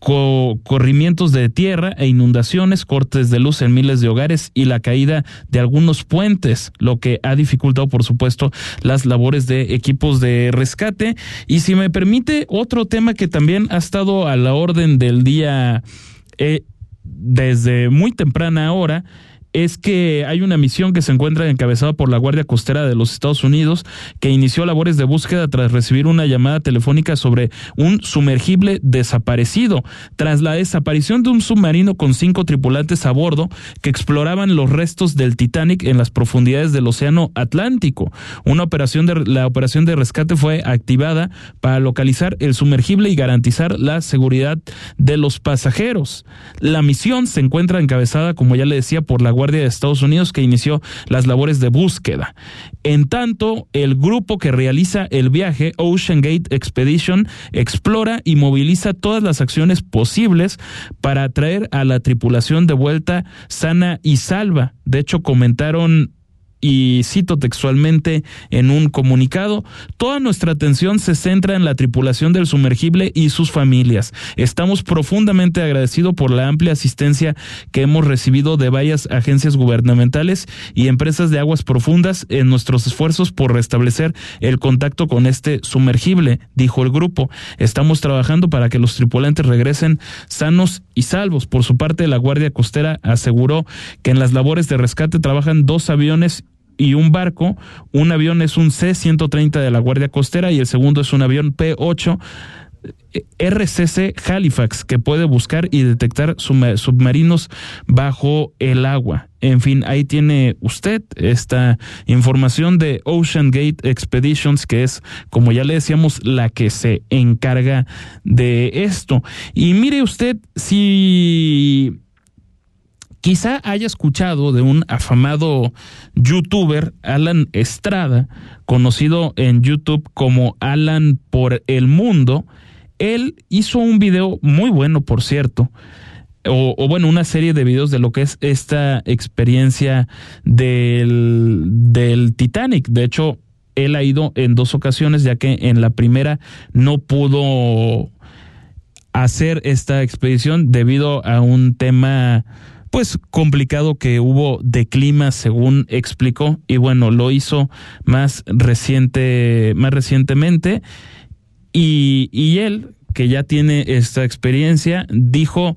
corrimientos de tierra e inundaciones, cortes de luz en miles de hogares y la caída de algunos puentes, lo que ha dificultado, por supuesto, las labores de equipos de rescate. Y si me permite, otro tema que también ha estado a la orden del día eh, desde muy temprana hora es que hay una misión que se encuentra encabezada por la Guardia Costera de los Estados Unidos que inició labores de búsqueda tras recibir una llamada telefónica sobre un sumergible desaparecido. Tras la desaparición de un submarino con cinco tripulantes a bordo que exploraban los restos del Titanic en las profundidades del Océano Atlántico, una operación de la operación de rescate fue activada para localizar el sumergible y garantizar la seguridad de los pasajeros. La misión se encuentra encabezada, como ya le decía, por la Guardia de Estados Unidos que inició las labores de búsqueda. En tanto, el grupo que realiza el viaje, Ocean Gate Expedition, explora y moviliza todas las acciones posibles para traer a la tripulación de vuelta sana y salva. De hecho, comentaron y cito textualmente en un comunicado, toda nuestra atención se centra en la tripulación del sumergible y sus familias. Estamos profundamente agradecidos por la amplia asistencia que hemos recibido de varias agencias gubernamentales y empresas de aguas profundas en nuestros esfuerzos por restablecer el contacto con este sumergible, dijo el grupo. Estamos trabajando para que los tripulantes regresen sanos y salvos. Por su parte, la Guardia Costera aseguró que en las labores de rescate trabajan dos aviones y un barco. Un avión es un C-130 de la Guardia Costera y el segundo es un avión P-8 eh, RCC Halifax que puede buscar y detectar submarinos bajo el agua. En fin, ahí tiene usted esta información de Ocean Gate Expeditions, que es, como ya le decíamos, la que se encarga de esto. Y mire usted, si Quizá haya escuchado de un afamado youtuber, Alan Estrada, conocido en YouTube como Alan por el Mundo. Él hizo un video muy bueno, por cierto, o, bueno, una serie de videos de lo que es esta experiencia del, del Titanic. De hecho, él ha ido en dos ocasiones, ya que en la primera no pudo hacer esta expedición debido a un tema pues complicado que hubo de clima según explicó y bueno lo hizo más reciente más recientemente y, y él que ya tiene esta experiencia dijo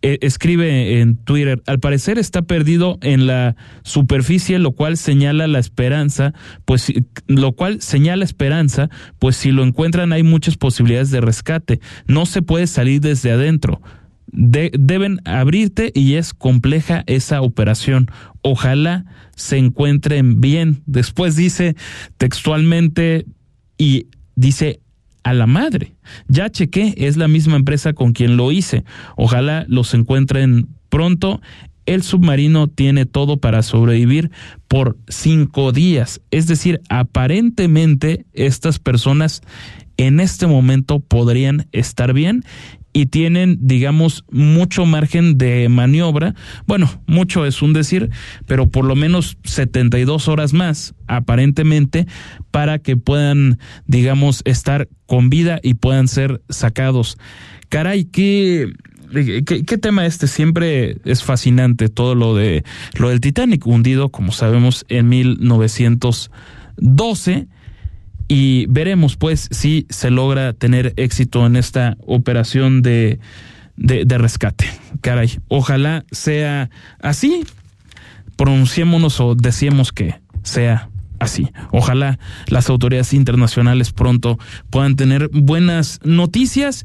eh, escribe en Twitter, al parecer está perdido en la superficie, lo cual señala la esperanza, pues lo cual señala esperanza, pues si lo encuentran hay muchas posibilidades de rescate. No se puede salir desde adentro deben abrirte y es compleja esa operación. Ojalá se encuentren bien. Después dice textualmente y dice a la madre. Ya chequé, es la misma empresa con quien lo hice. Ojalá los encuentren pronto. El submarino tiene todo para sobrevivir por cinco días. Es decir, aparentemente estas personas en este momento podrían estar bien y tienen, digamos, mucho margen de maniobra. Bueno, mucho es un decir, pero por lo menos 72 horas más, aparentemente, para que puedan, digamos, estar con vida y puedan ser sacados. Caray, qué, ¿qué, ¿qué, tema este? Siempre es fascinante todo lo de lo del Titanic, hundido, como sabemos, en 1912. Y veremos, pues, si se logra tener éxito en esta operación de, de, rescate. Caray, ojalá sea así. Pronunciémonos o decíamos que sea así. Ojalá las autoridades internacionales pronto puedan tener buenas noticias.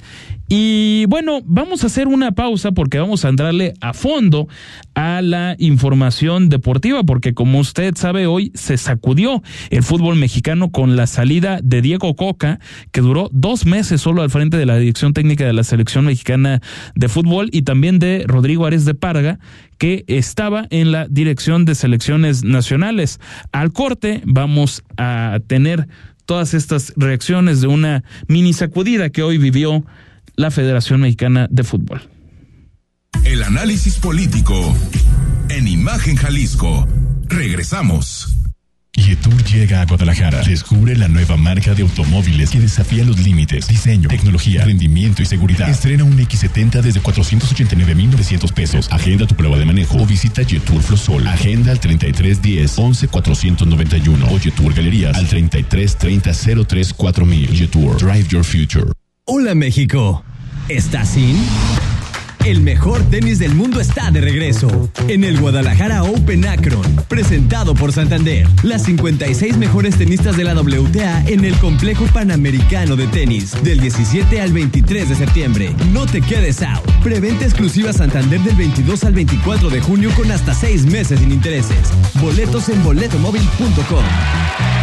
Y bueno, vamos a hacer una pausa porque vamos a entrarle a fondo a la información deportiva, porque como usted sabe, hoy se sacudió el fútbol mexicano con la salida de Diego Coca, que duró dos meses solo al frente de la dirección técnica de la selección mexicana de fútbol, y también de Rodrigo Ares de Parga, que estaba en la dirección de selecciones nacionales. Al corte vamos a tener todas estas reacciones de una mini sacudida que hoy vivió la Federación Mexicana de Fútbol. El análisis político en Imagen Jalisco. Regresamos. Yetur llega a Guadalajara. Descubre la nueva marca de automóviles que desafía los límites. Diseño, tecnología, rendimiento y seguridad. Estrena un X70 desde 489,900 pesos. Agenda tu prueba de manejo o visita Yetur Flosol. Agenda al 3310 11491 o Yetur Galerías al 3330 034 Yetur. Drive your future. Hola México. ¿Estás sin? El mejor tenis del mundo está de regreso en el Guadalajara Open Akron, presentado por Santander. Las 56 mejores tenistas de la WTA en el Complejo Panamericano de Tenis, del 17 al 23 de septiembre. No te quedes out. Preventa exclusiva Santander del 22 al 24 de junio con hasta 6 meses sin intereses. Boletos en boletomóvil.com.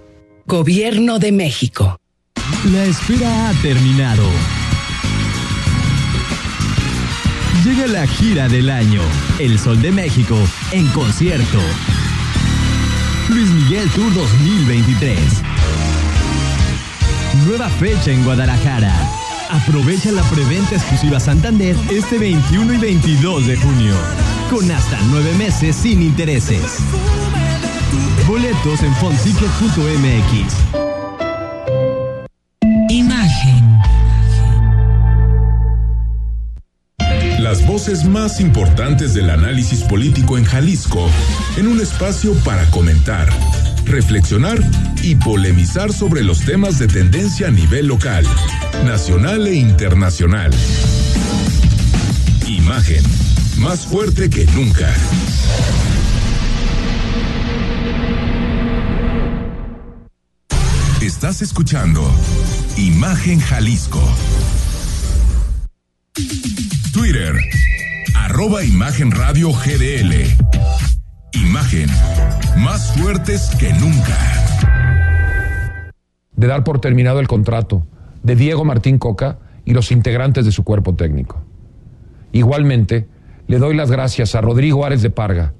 Gobierno de México. La espera ha terminado. Llega la gira del año, El Sol de México, en concierto. Luis Miguel Tour 2023. Nueva fecha en Guadalajara. Aprovecha la preventa exclusiva Santander este 21 y 22 de junio, con hasta nueve meses sin intereses. Boletos en fonticket.mx. Imagen. Las voces más importantes del análisis político en Jalisco, en un espacio para comentar, reflexionar y polemizar sobre los temas de tendencia a nivel local, nacional e internacional. Imagen, más fuerte que nunca. Estás escuchando Imagen Jalisco. Twitter, arroba Imagen Radio GDL. Imagen, más fuertes que nunca. De dar por terminado el contrato de Diego Martín Coca y los integrantes de su cuerpo técnico. Igualmente, le doy las gracias a Rodrigo Ares de Parga.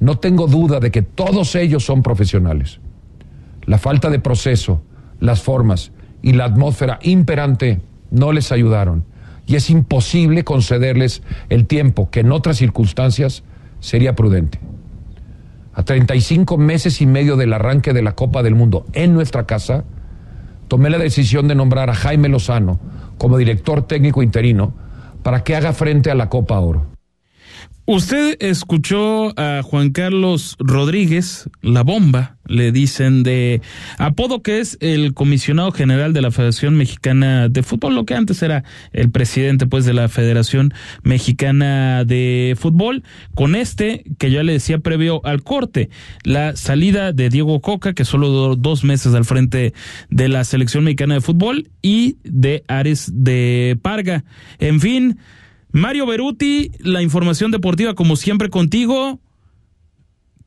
No tengo duda de que todos ellos son profesionales. La falta de proceso, las formas y la atmósfera imperante no les ayudaron y es imposible concederles el tiempo que en otras circunstancias sería prudente. A 35 meses y medio del arranque de la Copa del Mundo en nuestra casa, tomé la decisión de nombrar a Jaime Lozano como director técnico interino para que haga frente a la Copa Oro. Usted escuchó a Juan Carlos Rodríguez, la bomba, le dicen de apodo que es el comisionado general de la Federación Mexicana de Fútbol, lo que antes era el presidente pues de la Federación Mexicana de Fútbol, con este que ya le decía previo al corte, la salida de Diego Coca, que solo duró dos meses al frente de la Selección Mexicana de Fútbol, y de Ares de Parga. En fin, Mario Beruti, la información deportiva como siempre contigo.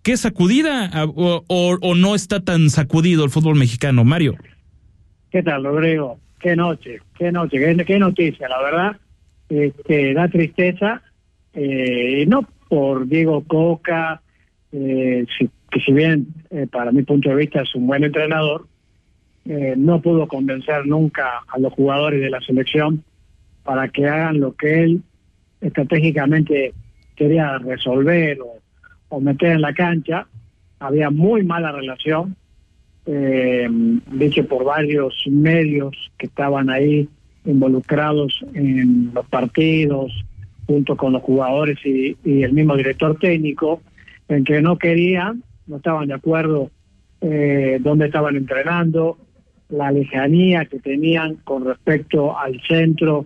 ¿Qué sacudida o, no está tan sacudido el fútbol mexicano, Mario? ¿Qué tal, Rodrigo? Qué noche, qué noche, qué, noticia, la verdad. Este, da tristeza, eh, no por Diego Coca, eh, que si bien eh, para mi punto de vista es un buen entrenador, no pudo convencer nunca a los jugadores de la selección para que hagan lo que él estratégicamente quería resolver o, meter en la cancha. Había muy mala relación, eh, dicho por varios medios que estaban ahí involucrados en los partidos, junto con los jugadores y, el mismo director técnico, en que no querían, no estaban de acuerdo eh, dónde estaban entrenando, la lejanía que tenían con respecto al centro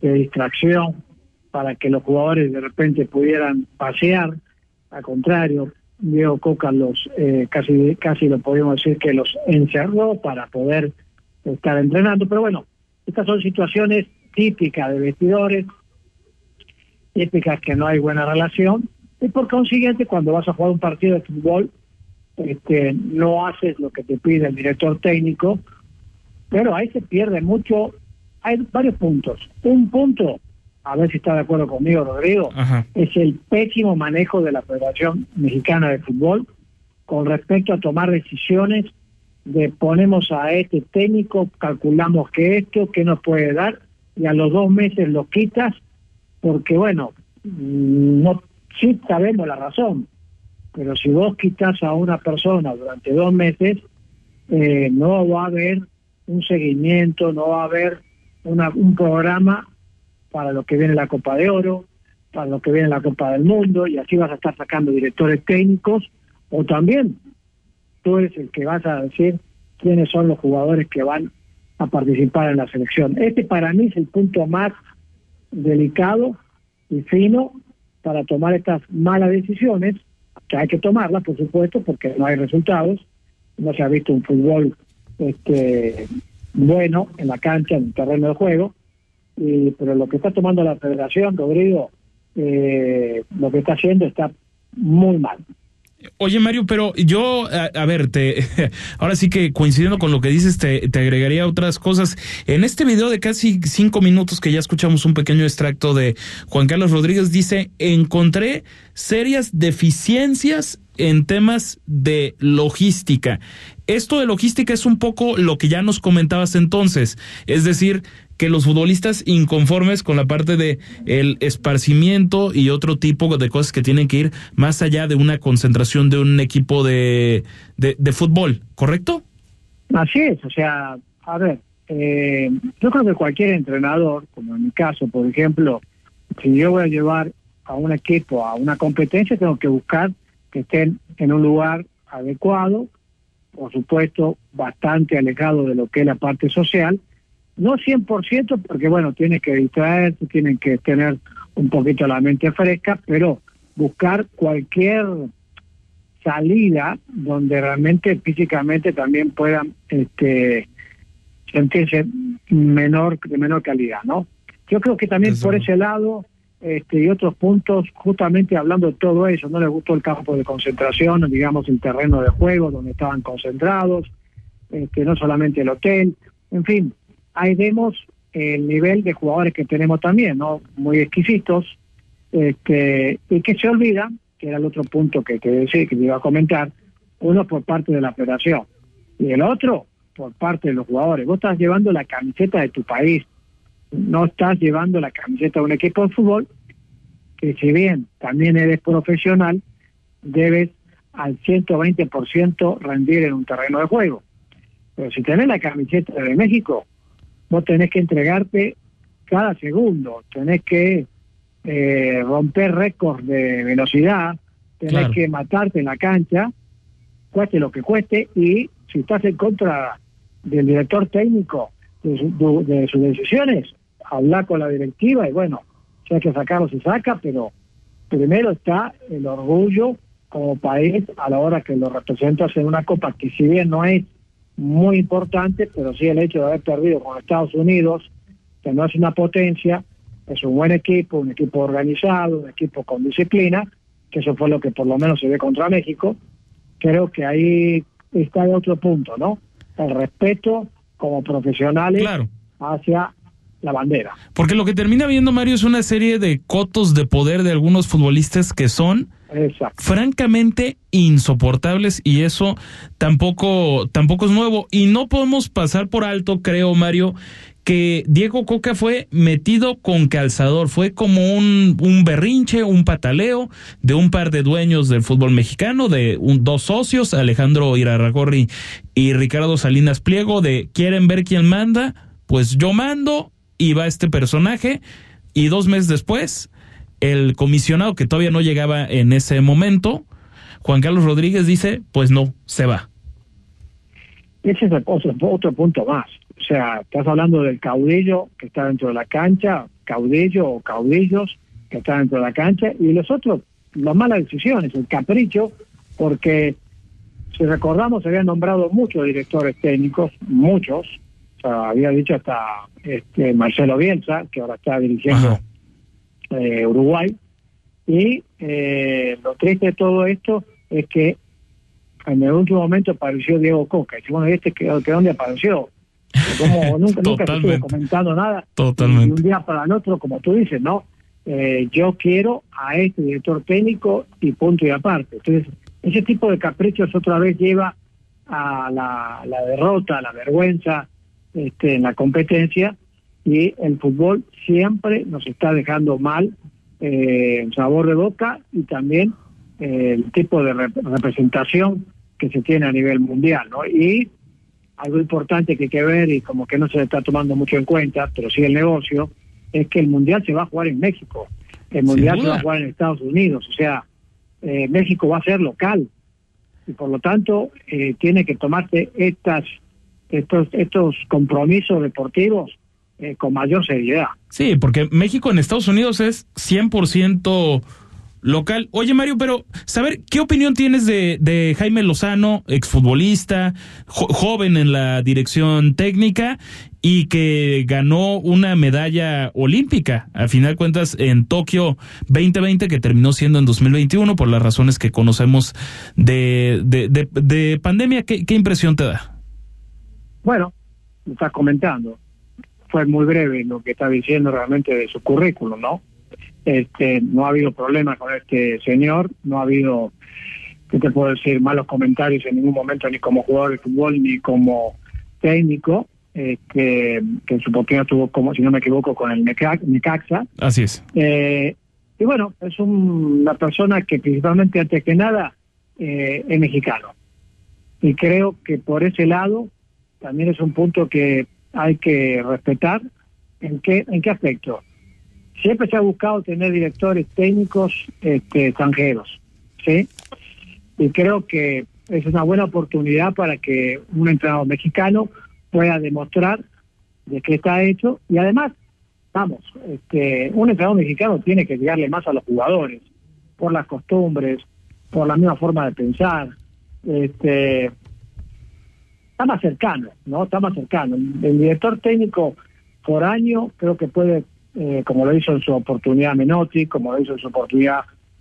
de distracción para que los jugadores de repente pudieran pasear. Al contrario, Diego Coca los eh, casi casi lo podemos decir que los encerró para poder estar entrenando. Pero bueno, estas son situaciones típicas de vestidores, típicas que no hay buena relación. Y por consiguiente, cuando vas a jugar un partido de fútbol, este, no haces lo que te pide el director técnico, pero ahí se pierde mucho. Hay varios puntos. Un punto a ver si está de acuerdo conmigo, Rodrigo, es el pésimo manejo de la Federación Mexicana de Fútbol con respecto a tomar decisiones de ponemos a este técnico, calculamos que esto, que nos puede dar, y a los dos meses lo quitas, porque bueno, mm, no sí sabemos la razón, pero si vos quitas a una persona durante dos meses, eh, no va a haber un seguimiento, no va a haber una, un programa para lo que viene la Copa de Oro, para lo que viene la Copa del Mundo, y así vas a estar sacando directores técnicos, o también tú eres el que vas a decir quiénes son los jugadores que van a participar en la selección. Este para mí es el punto más delicado y fino para tomar estas malas decisiones, que hay que tomarlas, por supuesto, porque no hay resultados, no se ha visto un fútbol este bueno en la cancha, en el terreno de juego, pero lo que está tomando la federación, Rodrigo, eh, lo que está haciendo está muy mal. Oye Mario, pero yo, a, ver, te, ahora sí que coincidiendo con lo que dices, te, agregaría otras cosas. En este video de casi cinco minutos que ya escuchamos un pequeño extracto de Juan Carlos Rodríguez, dice, encontré serias deficiencias en temas de logística. Esto de logística es un poco lo que ya nos comentabas entonces, es decir, que los futbolistas inconformes con la parte de el esparcimiento y otro tipo de cosas que tienen que ir más allá de una concentración de un equipo de, de, fútbol, ¿correcto? Así es, o sea, a ver, eh, yo creo que cualquier entrenador, como en mi caso, por ejemplo, si yo voy a llevar a un equipo a una competencia, tengo que buscar que estén en un lugar adecuado, por supuesto, bastante alejado de lo que es la parte social, no 100% porque bueno, tiene que distraerse, tienen que tener un poquito la mente fresca, pero buscar cualquier salida donde realmente físicamente también puedan este sentirse menor de menor calidad, ¿no? Yo creo que también por ese lado este, y otros puntos, justamente hablando de todo eso, no les gustó el campo de concentración, digamos el terreno de juego donde estaban concentrados, este, no solamente el hotel, en fin, ahí vemos el nivel de jugadores que tenemos también, ¿no? Muy exquisitos, este, y que se olvida, que era el otro punto que te decía, que te iba a comentar, uno por parte de la federación y el otro por parte de los jugadores. Vos estás llevando la camiseta de tu país, no estás llevando la camiseta de un equipo de fútbol que si bien también eres profesional, debes al 120% rendir en un terreno de juego. Pero si tenés la camiseta de México, vos tenés que entregarte cada segundo, tenés que eh, romper récords de velocidad, tenés Claro. que matarte en la cancha, cueste lo que cueste, y si estás en contra del director técnico, de, su- de sus decisiones, hablar con la directiva y bueno, si hay que sacarlo se saca, pero primero está el orgullo como país a la hora que lo representas en una copa que si bien no es muy importante, pero sí el hecho de haber perdido con Estados Unidos, que no es una potencia, es un buen equipo, un equipo organizado, un equipo con disciplina, que eso fue lo que por lo menos se ve contra México. Creo que ahí está el otro punto, ¿no? El respeto como profesionales hacia la bandera. Porque lo que termina viendo Mario es una serie de cotos de poder de algunos futbolistas que son Exacto. francamente insoportables y eso tampoco tampoco es nuevo y no podemos pasar por alto, creo Mario, que Diego Coca fue metido con calzador, fue como un, un berrinche, un pataleo de un par de dueños del fútbol mexicano, de un- dos socios, Alejandro Irarragorri y Ricardo Salinas Pliego, de quieren ver quién manda, pues yo mando y va este personaje y dos meses después el comisionado que todavía no llegaba en ese momento, Juan Carlos Rodríguez dice, pues no, se va. Ese es otro, otro punto más. O sea, estás hablando del caudillo que está dentro de la cancha, caudillo o caudillos que está dentro de la cancha, y los otros, las malas decisiones, el capricho, porque si recordamos, se habían nombrado muchos directores técnicos, muchos, o sea, había dicho hasta este Marcelo Bielsa, que ahora está dirigiendo eh, Uruguay, y eh, lo triste de todo esto es que en el último momento apareció Diego Coca. Y bueno, ¿y este que, que dónde apareció? Como nunca, nunca se estuvo comentando nada. Totalmente. Y un día para el otro, como tú dices, ¿no? Eh, yo quiero a este director técnico y punto y aparte. Entonces, ese tipo de caprichos otra vez lleva a la, la derrota, a la vergüenza este, en la competencia y el fútbol siempre nos está dejando mal eh, el sabor de boca y también eh, el tipo de rep- representación que se tiene a nivel mundial, ¿no? Y algo importante que hay que ver y como que no se le está tomando mucho en cuenta, pero sí el negocio, es que el mundial se va a jugar en México, el mundial se va a jugar en Estados Unidos, o sea, eh, México va a ser local. Y por lo tanto eh, tiene que tomarse estas estos estos compromisos deportivos eh, con mayor seriedad. Sí, porque México en Estados Unidos es 100% local. Oye, Mario, pero saber qué opinión tienes de, de Jaime Lozano, exfutbolista, jo- joven en la dirección técnica y que ganó una medalla olímpica, a final cuentas, en Tokio 2020, que terminó siendo en 2021 por las razones que conocemos de, de, de- de pandemia. ¿Qué, ¿Qué impresión te da? Bueno, estás comentando. Fue muy breve lo que está diciendo realmente de su currículum, ¿no? Este, no ha habido problemas con este señor, no ha habido, ¿qué te puedo decir? Malos comentarios en ningún momento, ni como jugador de fútbol, ni como técnico, eh, que, que en su oportunidad tuvo, como si no me equivoco, con el Neca- Necaxa. Así es. Eh, y bueno, es un- una persona que principalmente, antes que nada, eh, es mexicano. Y creo que por ese lado también es un punto que hay que respetar. ¿En qué, en qué aspecto? Siempre se ha buscado tener directores técnicos este, extranjeros, ¿sí? Y creo que es una buena oportunidad para que un entrenador mexicano pueda demostrar de qué está hecho y además vamos, este, un entrenador mexicano tiene que llegarle más a los jugadores, por las costumbres, por la misma forma de pensar, este, está más cercano, ¿no? Está más cercano. El director técnico por año creo que puede, eh, como lo hizo en su oportunidad Menotti, como lo hizo en su oportunidad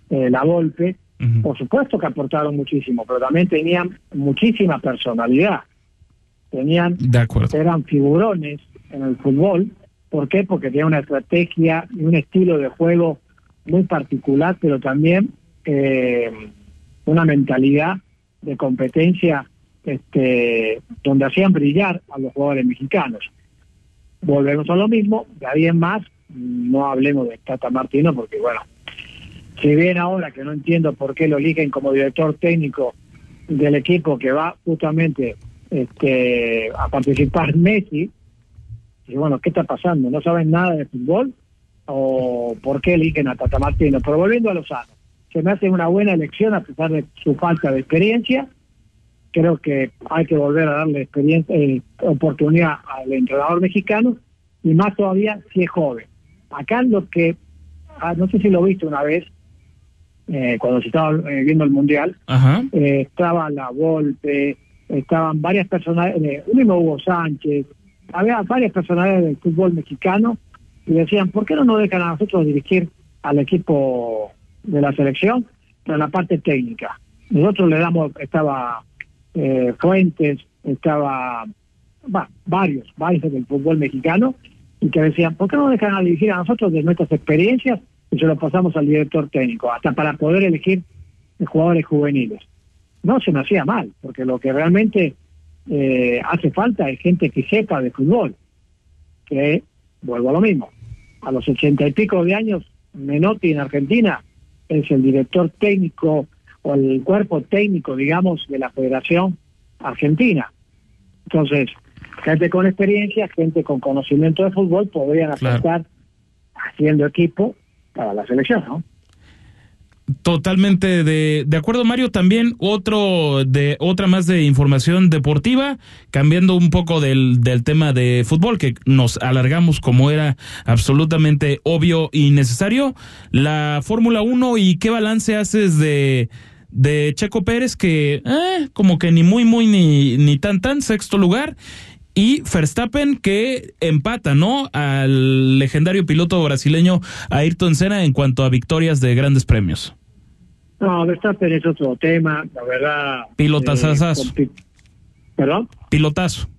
eh, La Volpe, por supuesto que aportaron muchísimo, pero también tenían muchísima personalidad. Tenían De acuerdo. eran figurones en el fútbol. ¿Por qué? Porque tenía una estrategia y un estilo de juego muy particular, pero también eh, una mentalidad de competencia este, donde hacían brillar a los jugadores mexicanos. Volvemos a lo mismo, de ahí en más, no hablemos de Tata Martino, porque bueno, si bien ahora que no entiendo por qué lo eligen como director técnico del equipo que va justamente este, a participar Messi, y bueno, ¿qué está pasando? ¿No saben nada de fútbol? o por qué eligen a Tata Martino. Pero volviendo a Lozano, se me hace una buena elección a pesar de su falta de experiencia. Creo que hay que volver a darle experiencia, eh, oportunidad al entrenador mexicano y más todavía si es joven. Acá lo que, ah, no sé si lo viste una vez, eh, cuando se estaba eh, viendo el Mundial, eh, estaba la Volpe, estaban varias personas, eh, mismo Hugo Sánchez, había varias personalidades del fútbol mexicano y decían, ¿por qué no nos dejan a nosotros dirigir al equipo de la selección, pero la parte técnica? Nosotros le damos, estaba Fuentes, estaba varios, varios del fútbol mexicano, y que decían, ¿por qué no dejan a dirigir a nosotros de nuestras experiencias y se lo pasamos al director técnico, hasta para poder elegir jugadores juveniles? No se me hacía mal, porque lo que realmente eh, hace falta es gente que sepa de fútbol, que vuelvo a lo mismo, a los ochenta y pico de años, Menotti en Argentina es el director técnico o el cuerpo técnico, digamos, de la Federación Argentina. Entonces, gente con experiencia, gente con conocimiento de fútbol podrían aportar haciendo equipo para la selección, ¿no? Totalmente de, de, acuerdo, Mario. También otro de otra más de información deportiva, cambiando un poco del, del tema de fútbol, que nos alargamos como era absolutamente obvio y necesario. La Fórmula 1 y qué balance haces de, de Checo Pérez, que eh, como que ni muy, muy, ni, ni tan, tan, sexto lugar. Y Verstappen que empata, ¿no? Al legendario piloto brasileño Ayrton Senna en cuanto a victorias de grandes premios. No, Verstappen es otro tema, la verdad. Pilotazazo. Eh, ¿Perdón? Pilotazo.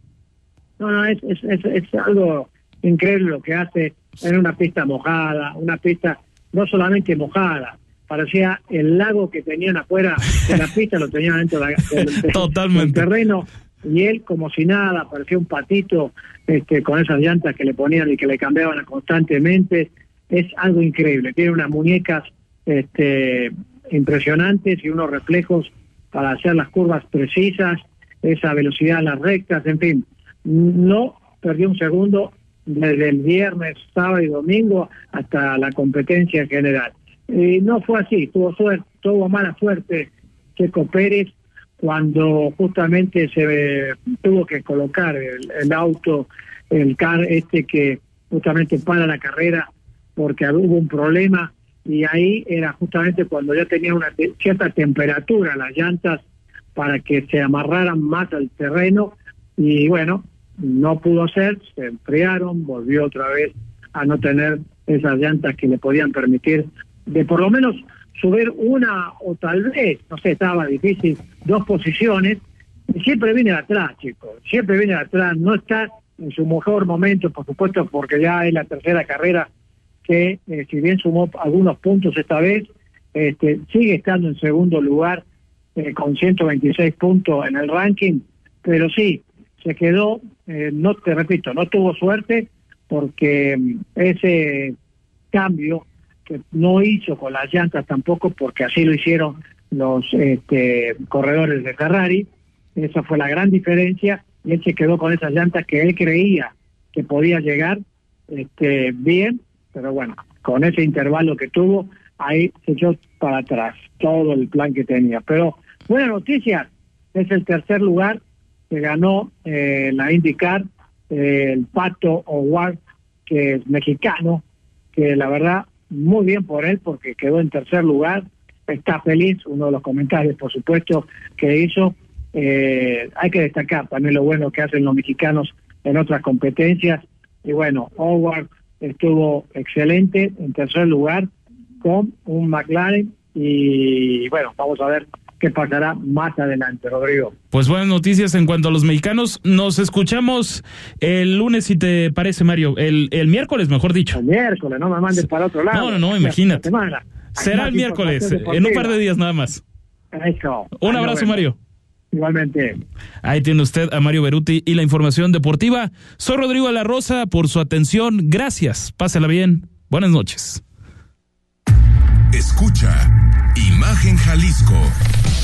No, no, es, es, es, es, algo increíble lo que hace en una pista mojada, una pista no solamente mojada, parecía el lago que tenían afuera de la pista, lo tenían dentro del, Totalmente. terreno, y él como si nada, parecía un patito este, con esas llantas que le ponían y que le cambiaban constantemente. Es algo increíble, tiene unas muñecas este, impresionantes y unos reflejos para hacer las curvas precisas, esa velocidad en las rectas, en fin, no perdió un segundo desde el viernes, sábado y domingo hasta la competencia general. Y no fue así, tuvo suerte, tuvo mala suerte Checo Pérez cuando justamente se tuvo que colocar el, el auto, el car este que justamente para la carrera porque hubo un problema y ahí era justamente cuando ya tenía una cierta temperatura las llantas para que se amarraran más al terreno y bueno, no pudo ser, se enfriaron, volvió otra vez a no tener esas llantas que le podían permitir de por lo menos subir una o tal vez, no sé, estaba difícil, dos posiciones, siempre viene atrás, chicos, siempre viene atrás, no está en su mejor momento, por supuesto, porque ya es la tercera carrera que eh, si bien sumó algunos puntos esta vez, este, sigue estando en segundo lugar eh, con 126 puntos en el ranking, pero sí, se quedó, eh, no te repito, no tuvo suerte porque mm, ese cambio que no hizo con las llantas tampoco, porque así lo hicieron los este, corredores de Ferrari, esa fue la gran diferencia, y él se quedó con esas llantas que él creía que podía llegar este, bien, pero bueno, con ese intervalo que tuvo, ahí se echó para atrás todo el plan que tenía. Pero buena noticia, es el tercer lugar que ganó eh, la IndyCar, eh, el Pato Howard, que es mexicano, que la verdad, muy bien por él, porque quedó en tercer lugar, está feliz, uno de los comentarios, por supuesto, que hizo. Eh, hay que destacar también lo bueno que hacen los mexicanos en otras competencias. Y bueno, Howard estuvo excelente en tercer lugar con un McLaren y bueno, vamos a ver qué pasará más adelante, Rodrigo. Pues buenas noticias en cuanto a los mexicanos. Nos escuchamos el lunes, si te parece, Mario. El, el miércoles, mejor dicho. El miércoles, no me mandes para otro lado. No, no, no, imagínate. Será el miércoles, en un par de días nada más. Eso. Un abrazo, Mario. Igualmente. Ahí tiene usted a Mario Beruti y la información deportiva. Soy Rodrigo de la Rosa por su atención. Gracias. Pásela bien. Buenas noches. Escucha Imagen Jalisco